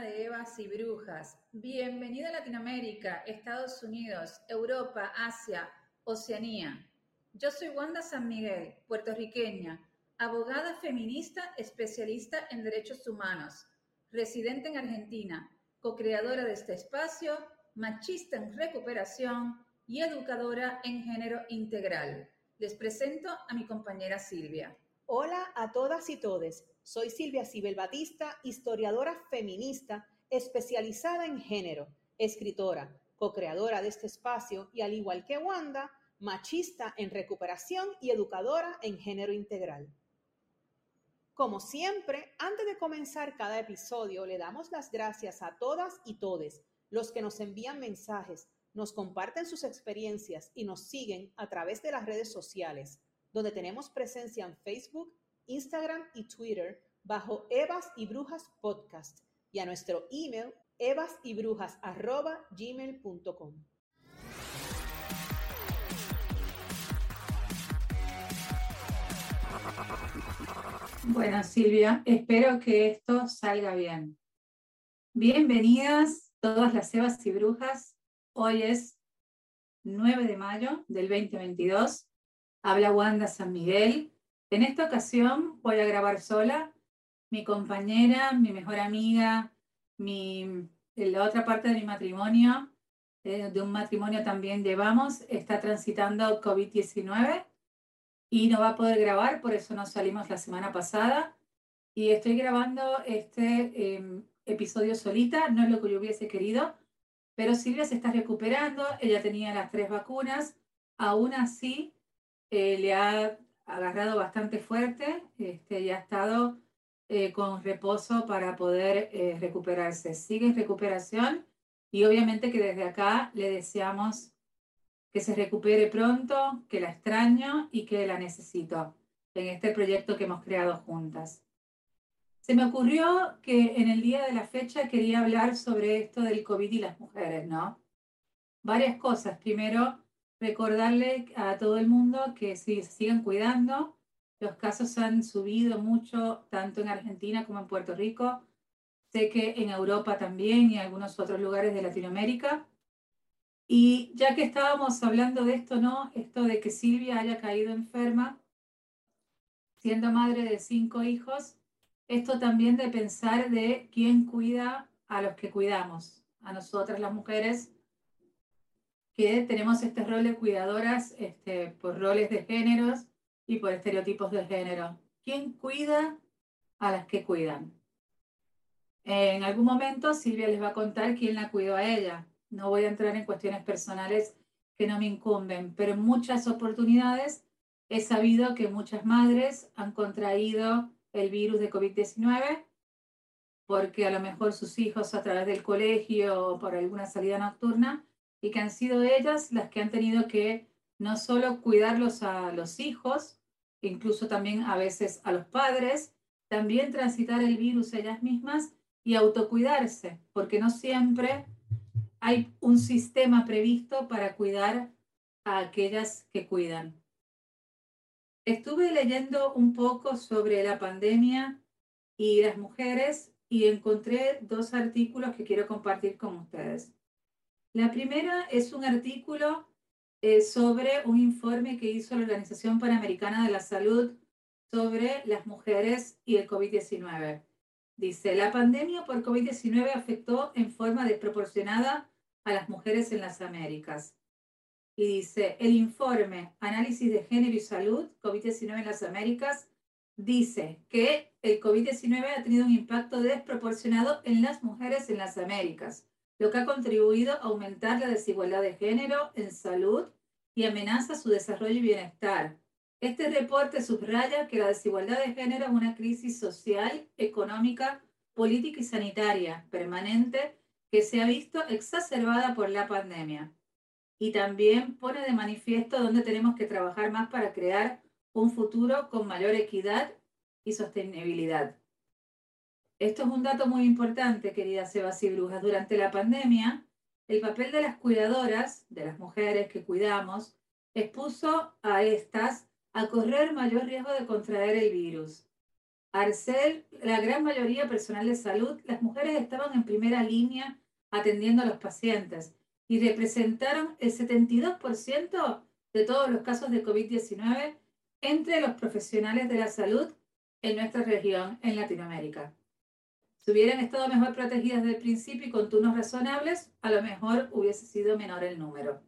de Evas y Brujas. Bienvenida a Latinoamérica, Estados Unidos, Europa, Asia, Oceanía. Yo soy Wanda San Miguel, puertorriqueña, abogada feminista especialista en derechos humanos, residente en Argentina, co-creadora de este espacio, machista en recuperación y educadora en género integral. Les presento a mi compañera Silvia. Hola a todas y todes. Soy Silvia Cibel Batista, historiadora feminista especializada en género, escritora, co-creadora de este espacio y al igual que Wanda, machista en recuperación y educadora en género integral. Como siempre, antes de comenzar cada episodio, le damos las gracias a todas y todes los que nos envían mensajes, nos comparten sus experiencias y nos siguen a través de las redes sociales, donde tenemos presencia en Facebook, Instagram y Twitter bajo Evas y Brujas Podcast y a nuestro email evasyBrujas@gmail.com. Bueno, Silvia, espero que esto salga bien. Bienvenidas todas las Evas y Brujas. Hoy es 9 de mayo del 2022. Habla Wanda San Miguel en esta ocasión voy a grabar sola. Mi compañera, mi mejor amiga, mi, la otra parte de mi matrimonio, eh, de un matrimonio también llevamos, está transitando COVID-19 y no va a poder grabar, por eso no salimos la semana pasada. Y estoy grabando este em, episodio solita, no es lo que yo hubiese querido, pero Silvia se está recuperando, ella tenía las tres vacunas, aún así eh, le ha agarrado bastante fuerte este, y ha estado eh, con reposo para poder eh, recuperarse. Sigue en recuperación y obviamente que desde acá le deseamos que se recupere pronto, que la extraño y que la necesito en este proyecto que hemos creado juntas. Se me ocurrió que en el día de la fecha quería hablar sobre esto del COVID y las mujeres, ¿no? Varias cosas. Primero, recordarle a todo el mundo que sí, se sigan cuidando. Los casos han subido mucho, tanto en Argentina como en Puerto Rico. Sé que en Europa también y en algunos otros lugares de Latinoamérica. Y ya que estábamos hablando de esto, ¿no? Esto de que Silvia haya caído enferma, siendo madre de cinco hijos, esto también de pensar de quién cuida a los que cuidamos, a nosotras las mujeres que tenemos este rol de cuidadoras este, por roles de géneros y por estereotipos de género. ¿Quién cuida a las que cuidan? En algún momento Silvia les va a contar quién la cuidó a ella. No voy a entrar en cuestiones personales que no me incumben, pero en muchas oportunidades he sabido que muchas madres han contraído el virus de COVID-19 porque a lo mejor sus hijos a través del colegio o por alguna salida nocturna y que han sido ellas las que han tenido que no solo cuidarlos a los hijos, incluso también a veces a los padres, también transitar el virus ellas mismas y autocuidarse, porque no siempre hay un sistema previsto para cuidar a aquellas que cuidan. Estuve leyendo un poco sobre la pandemia y las mujeres y encontré dos artículos que quiero compartir con ustedes. La primera es un artículo eh, sobre un informe que hizo la Organización Panamericana de la Salud sobre las mujeres y el COVID-19. Dice, la pandemia por COVID-19 afectó en forma desproporcionada a las mujeres en las Américas. Y dice, el informe Análisis de Género y Salud, COVID-19 en las Américas, dice que el COVID-19 ha tenido un impacto desproporcionado en las mujeres en las Américas lo que ha contribuido a aumentar la desigualdad de género en salud y amenaza su desarrollo y bienestar. Este reporte subraya que la desigualdad de género es una crisis social, económica, política y sanitaria permanente que se ha visto exacerbada por la pandemia. y también pone de manifiesto dónde tenemos que trabajar más para crear un futuro con mayor equidad y sostenibilidad. Esto es un dato muy importante, queridas Sebas y Brujas. Durante la pandemia, el papel de las cuidadoras, de las mujeres que cuidamos, expuso a estas a correr mayor riesgo de contraer el virus. Al ser la gran mayoría personal de salud, las mujeres estaban en primera línea atendiendo a los pacientes y representaron el 72% de todos los casos de COVID-19 entre los profesionales de la salud en nuestra región, en Latinoamérica. Si hubieran estado mejor protegidas desde el principio y con turnos razonables, a lo mejor hubiese sido menor el número.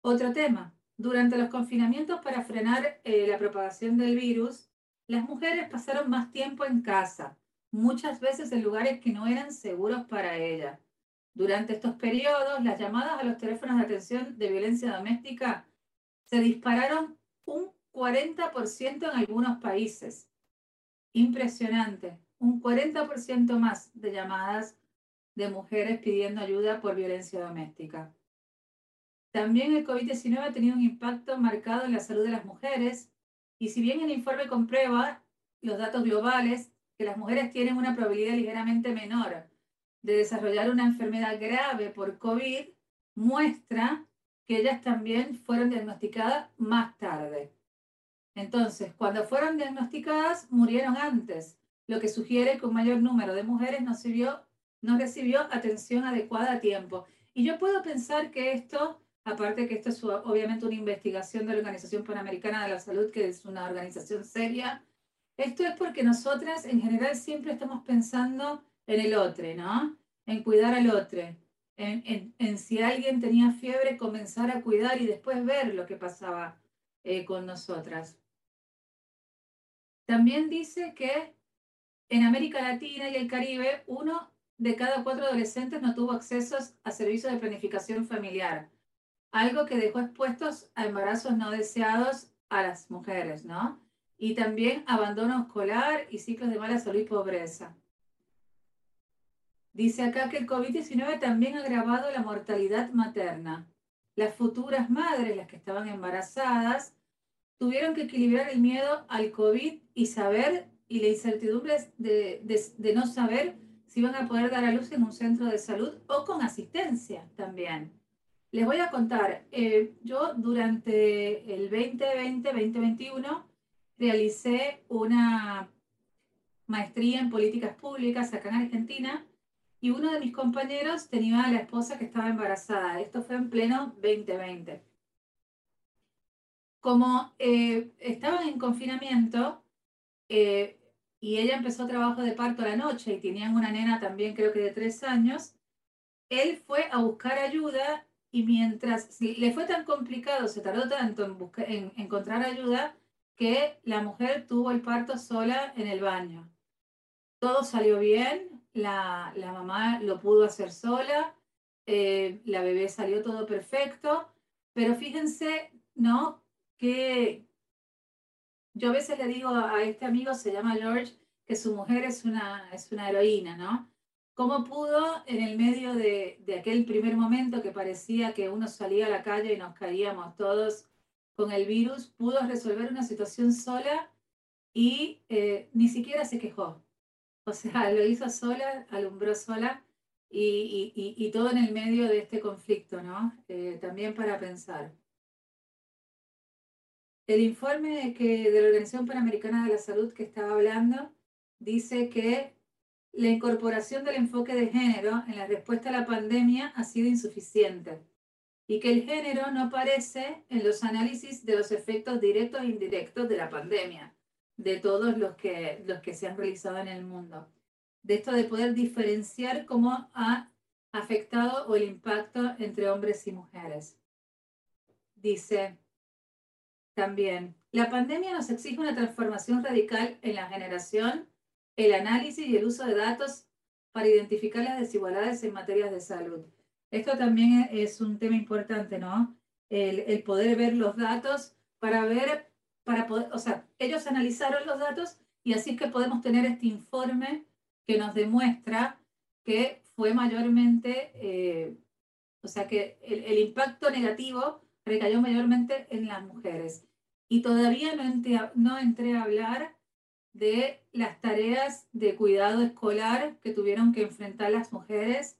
Otro tema. Durante los confinamientos para frenar eh, la propagación del virus, las mujeres pasaron más tiempo en casa, muchas veces en lugares que no eran seguros para ellas. Durante estos periodos, las llamadas a los teléfonos de atención de violencia doméstica se dispararon un 40% en algunos países. Impresionante un 40% más de llamadas de mujeres pidiendo ayuda por violencia doméstica. También el COVID-19 ha tenido un impacto marcado en la salud de las mujeres y si bien el informe comprueba los datos globales que las mujeres tienen una probabilidad ligeramente menor de desarrollar una enfermedad grave por COVID, muestra que ellas también fueron diagnosticadas más tarde. Entonces, cuando fueron diagnosticadas, murieron antes, lo que sugiere que un mayor número de mujeres no, no recibió atención adecuada a tiempo. Y yo puedo pensar que esto, aparte que esto es obviamente una investigación de la Organización Panamericana de la Salud, que es una organización seria, esto es porque nosotras en general siempre estamos pensando en el otro, ¿no? En cuidar al otro. En, en, si alguien tenía fiebre, comenzar a cuidar y después ver lo que pasaba eh, con nosotras. También dice que en América Latina y el Caribe, uno de cada cuatro adolescentes no tuvo acceso a servicios de planificación familiar, algo que dejó expuestos a embarazos no deseados a las mujeres, ¿no? Y también abandono escolar y ciclos de mala salud y pobreza. Dice acá que el COVID-19 también ha agravado la mortalidad materna. Las futuras madres, las que estaban embarazadas, tuvieron que equilibrar el miedo al COVID y saber y la incertidumbre de, de, no saber si van a poder dar a luz en un centro de salud o con asistencia también. Les voy a contar, eh, yo durante el 2020-2021 realicé una maestría en políticas públicas acá en Argentina y uno de mis compañeros tenía a la esposa que estaba embarazada. Esto fue en pleno 2020. Como eh, estaban en confinamiento, eh, y ella empezó trabajo de parto a la noche y tenían una nena también creo que de tres años, él fue a buscar ayuda y mientras le fue tan complicado, se tardó tanto en, encontrar ayuda, que la mujer tuvo el parto sola en el baño. Todo salió bien, la, la mamá lo pudo hacer sola, eh, la bebé salió todo perfecto, pero fíjense, ¿no? Que, yo a veces le digo a este amigo, se llama George, que su mujer es una, es una heroína, ¿no? ¿Cómo pudo en el medio de, de, aquel primer momento que parecía que uno salía a la calle y nos caíamos todos con el virus, pudo resolver una situación sola y eh, ni siquiera se quejó? O sea, lo hizo sola, alumbró sola y, y, todo en el medio de este conflicto, ¿no? Eh, también para pensar. El informe de la Organización Panamericana de la Salud que estaba hablando dice que la incorporación del enfoque de género en la respuesta a la pandemia ha sido insuficiente y que el género no aparece en los análisis de los efectos directos e indirectos de la pandemia, de todos los que, los que se han realizado en el mundo. De esto de poder diferenciar cómo ha afectado o el impacto entre hombres y mujeres. Dice, también, la pandemia nos exige una transformación radical en la generación, el análisis y el uso de datos para identificar las desigualdades en materias de salud. Esto también es un tema importante, ¿no? El, poder ver los datos para ver, para poder, o sea, ellos analizaron los datos y así es que podemos tener este informe que nos demuestra que fue mayormente, eh, O sea que el, impacto negativo recayó mayormente en las mujeres. Y todavía no entré, no entré a hablar de las tareas de cuidado escolar que tuvieron que enfrentar las mujeres.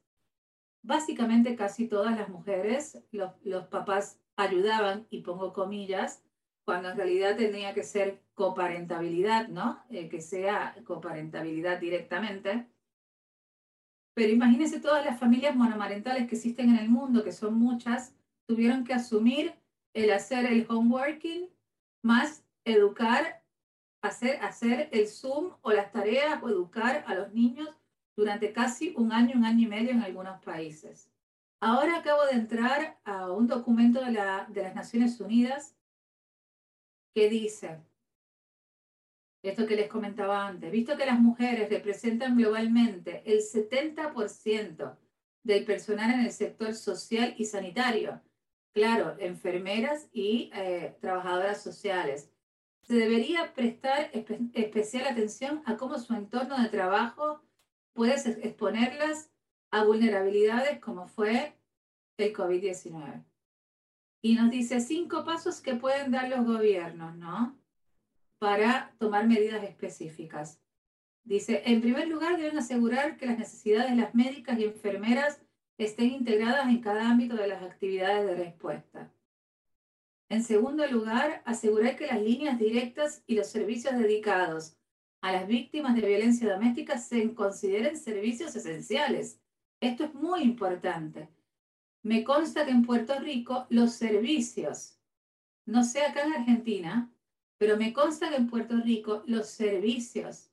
Básicamente casi todas las mujeres, los, papás ayudaban, y pongo comillas, cuando en realidad tendría que ser coparentabilidad, ¿no? Eh, que sea coparentabilidad directamente. Pero imagínense todas las familias monomarentales que existen en el mundo, que son muchas, tuvieron que asumir el hacer el homeworking más educar, hacer, hacer el Zoom o las tareas o educar a los niños durante casi un año, un año y medio en algunos países. Ahora acabo de entrar a un documento de, la, de las Naciones Unidas que dice, esto que les comentaba antes, visto que las mujeres representan globalmente el 70% del personal en el sector social y sanitario, claro, enfermeras y eh, trabajadoras sociales, se debería prestar especial atención a cómo su entorno de trabajo puede exponerlas a vulnerabilidades como fue el COVID-19. Y nos dice cinco pasos que pueden dar los gobiernos, ¿no? para tomar medidas específicas. Dice, en primer lugar, deben asegurar que las necesidades de las médicas y enfermeras estén integradas en cada ámbito de las actividades de respuesta. En segundo lugar, asegurar que las líneas directas y los servicios dedicados a las víctimas de violencia doméstica se consideren servicios esenciales. Esto es muy importante. Me consta que en Puerto Rico los servicios, no sé acá en Argentina, pero me consta que en Puerto Rico los servicios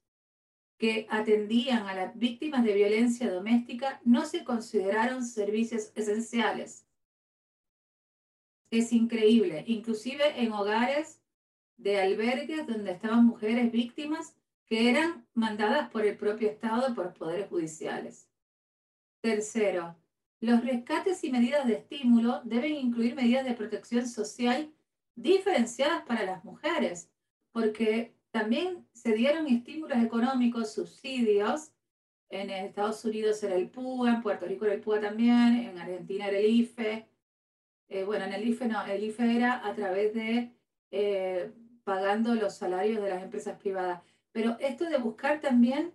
que atendían a las víctimas de violencia doméstica no se consideraron servicios esenciales. Es increíble, inclusive en hogares de albergues donde estaban mujeres víctimas que eran mandadas por el propio Estado por poderes judiciales. Tercero, los rescates y medidas de estímulo deben incluir medidas de protección social diferenciadas para las mujeres, porque también se dieron estímulos económicos, subsidios. En Estados Unidos era el PUA, en Puerto Rico era el PUA también, en Argentina era el IFE. Eh, bueno, en el IFE no, el IFE era a través de eh, pagando los salarios de las empresas privadas. Pero esto de buscar también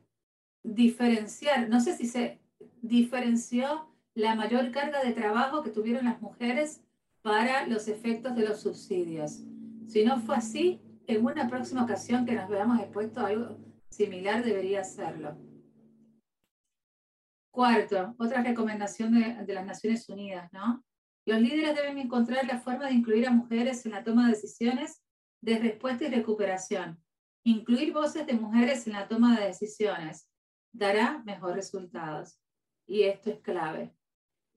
diferenciar, no sé si se diferenció la mayor carga de trabajo que tuvieron las mujeres para los efectos de los subsidios. Si no fue así, en una próxima ocasión que nos veamos expuestos a algo similar debería hacerlo. Cuarto, otra recomendación de, de, las Naciones Unidas, ¿no? Los líderes deben encontrar la forma de incluir a mujeres en la toma de decisiones de respuesta y recuperación. Incluir voces de mujeres en la toma de decisiones dará mejores resultados. Y esto es clave.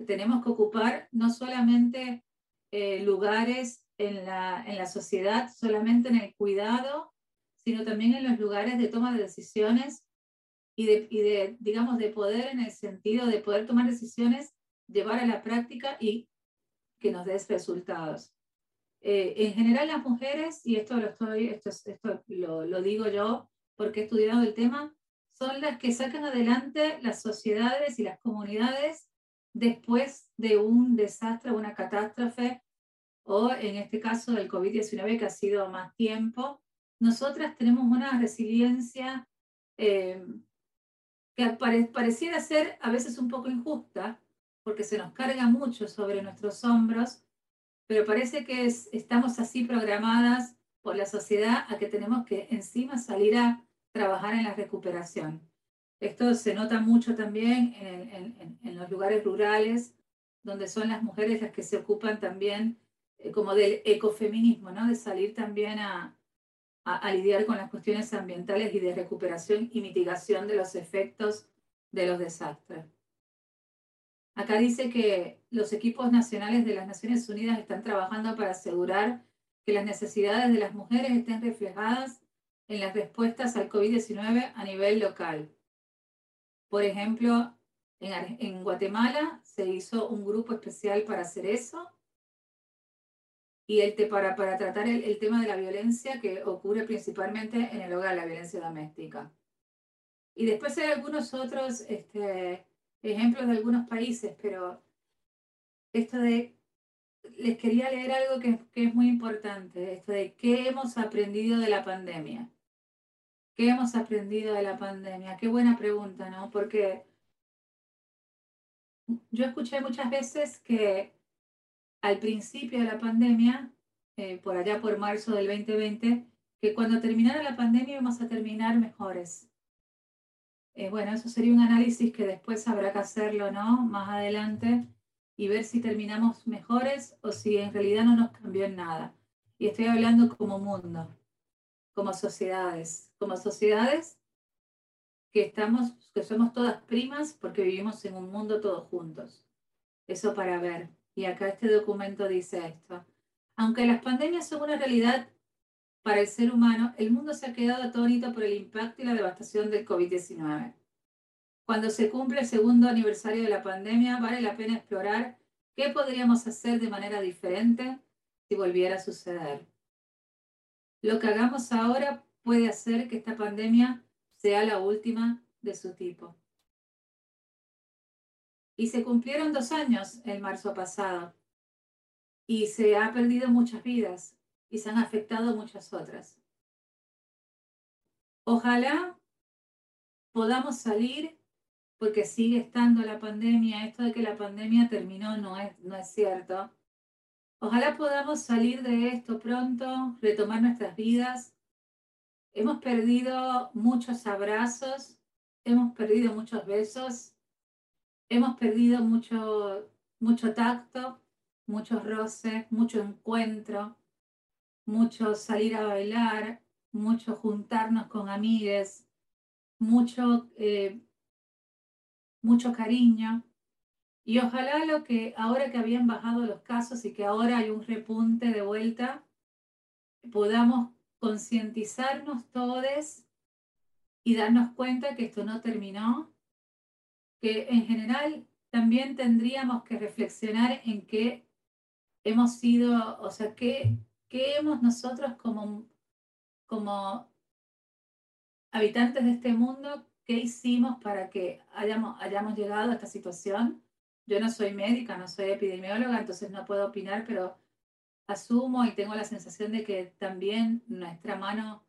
Tenemos que ocupar no solamente eh, lugares en la, en la sociedad, solamente en el cuidado, sino también en los lugares de toma de decisiones y de, y de, digamos, de poder en el sentido de poder tomar decisiones, llevar a la práctica y que nos des resultados. Eh, en general las mujeres, y esto lo, estoy, esto, esto lo, lo digo yo porque he estudiado el tema, son las que sacan adelante las sociedades y las comunidades después de un desastre, una catástrofe, o en este caso del COVID-19 que ha sido más tiempo, nosotras tenemos una resiliencia eh, que pareciera ser a veces un poco injusta, porque se nos carga mucho sobre nuestros hombros, pero parece que estamos así programadas por la sociedad a que tenemos que encima salir a trabajar en la recuperación. Esto se nota mucho también en, los lugares rurales, donde son las mujeres las que se ocupan también como del ecofeminismo, ¿no? de salir también a, a, lidiar con las cuestiones ambientales y de recuperación y mitigación de los efectos de los desastres. Acá dice que los equipos nacionales de las Naciones Unidas están trabajando para asegurar que las necesidades de las mujeres estén reflejadas en las respuestas al COVID-19 a nivel local. Por ejemplo, en, Guatemala se hizo un grupo especial para hacer eso y el para, para tratar el, tema de la violencia que ocurre principalmente en el hogar, la violencia doméstica. Y después hay algunos otros este, ejemplos de algunos países, pero esto de, les quería leer algo que, que es muy importante, esto de qué hemos aprendido de la pandemia. ¿Qué hemos aprendido de la pandemia? Qué buena pregunta, ¿no? Porque yo escuché muchas veces que al principio de la pandemia, eh, por allá por marzo del 2020, que cuando terminara la pandemia íbamos a terminar mejores. Eh, bueno, eso sería un análisis que después habrá que hacerlo, ¿no? Más adelante y ver si terminamos mejores o si en realidad no nos cambió en nada. Y estoy hablando como mundo, como sociedades, como sociedades que estamos, que somos todas primas porque vivimos en un mundo todos juntos. Eso para ver. Y acá este documento dice esto. Aunque las pandemias son una realidad para el ser humano, el mundo se ha quedado atónito por el impacto y la devastación del COVID-19. Cuando se cumple el segundo aniversario de la pandemia, vale la pena explorar qué podríamos hacer de manera diferente si volviera a suceder. Lo que hagamos ahora puede hacer que esta pandemia sea la última de su tipo. Y se cumplieron dos años el marzo pasado y se ha perdido muchas vidas y se han afectado muchas otras. Ojalá podamos salir porque sigue estando la pandemia. Esto de que la pandemia terminó no es, no es cierto. Ojalá podamos salir de esto pronto, retomar nuestras vidas. Hemos perdido muchos abrazos, hemos perdido muchos besos, hemos perdido mucho, mucho tacto, muchos roces, mucho encuentro, mucho salir a bailar, mucho juntarnos con amigues, mucho, eh, mucho cariño. Y ojalá lo que ahora que habían bajado los casos y que ahora hay un repunte de vuelta, podamos concientizarnos todos y darnos cuenta que esto no terminó, que en general también tendríamos que reflexionar en qué hemos sido, o sea, qué, qué hemos nosotros como, como habitantes de este mundo, qué hicimos para que hayamos, hayamos llegado a esta situación. Yo no soy médica, no soy epidemióloga, entonces no puedo opinar, pero asumo y tengo la sensación de que también nuestra mano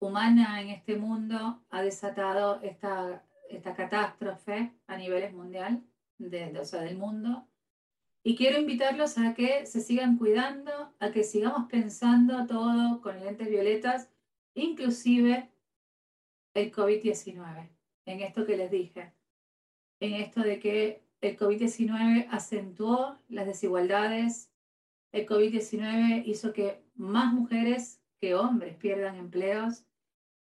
humana en este mundo ha desatado esta, esta catástrofe a niveles mundial, de, o sea, del mundo. Y quiero invitarlos a que se sigan cuidando, a que sigamos pensando todo con lentes violetas, inclusive el COVID-19, en esto que les dije, en esto de que el COVID-19 acentuó las desigualdades, el COVID-19 hizo que más mujeres que hombres pierdan empleos,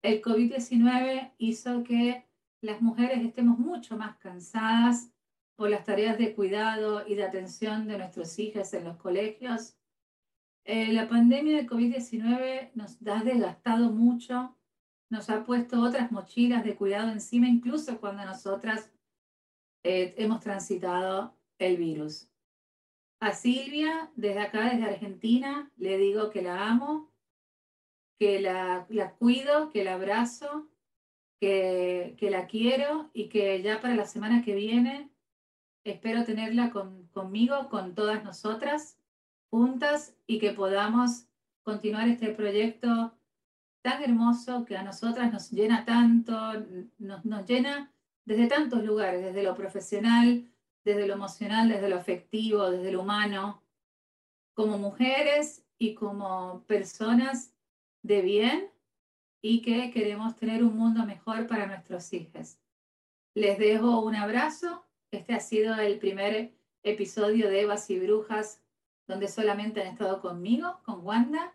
el COVID-19 hizo que las mujeres estemos mucho más cansadas por las tareas de cuidado y de atención de nuestros hijos en los colegios. Eh, la pandemia de COVID-19 nos ha desgastado mucho, nos ha puesto otras mochilas de cuidado encima, incluso cuando nosotras eh, hemos transitado el virus. A Silvia, desde acá, desde Argentina, le digo que la amo, que la, la cuido, que la abrazo, que, que, la quiero y que ya para la semana que viene Espero tenerla conmigo, con todas nosotras, juntas y que podamos continuar este proyecto tan hermoso que a nosotras nos llena tanto, nos, nos llena desde tantos lugares, desde lo profesional, desde lo emocional, desde lo afectivo, desde lo humano, como mujeres y como personas de bien y que queremos tener un mundo mejor para nuestros hijos. Les dejo un abrazo este ha sido el primer episodio de Evas y Brujas donde solamente han estado conmigo, con Wanda.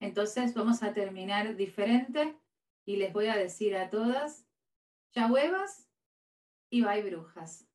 Entonces vamos a terminar diferente y les voy a decir a todas, chau Evas y bye brujas.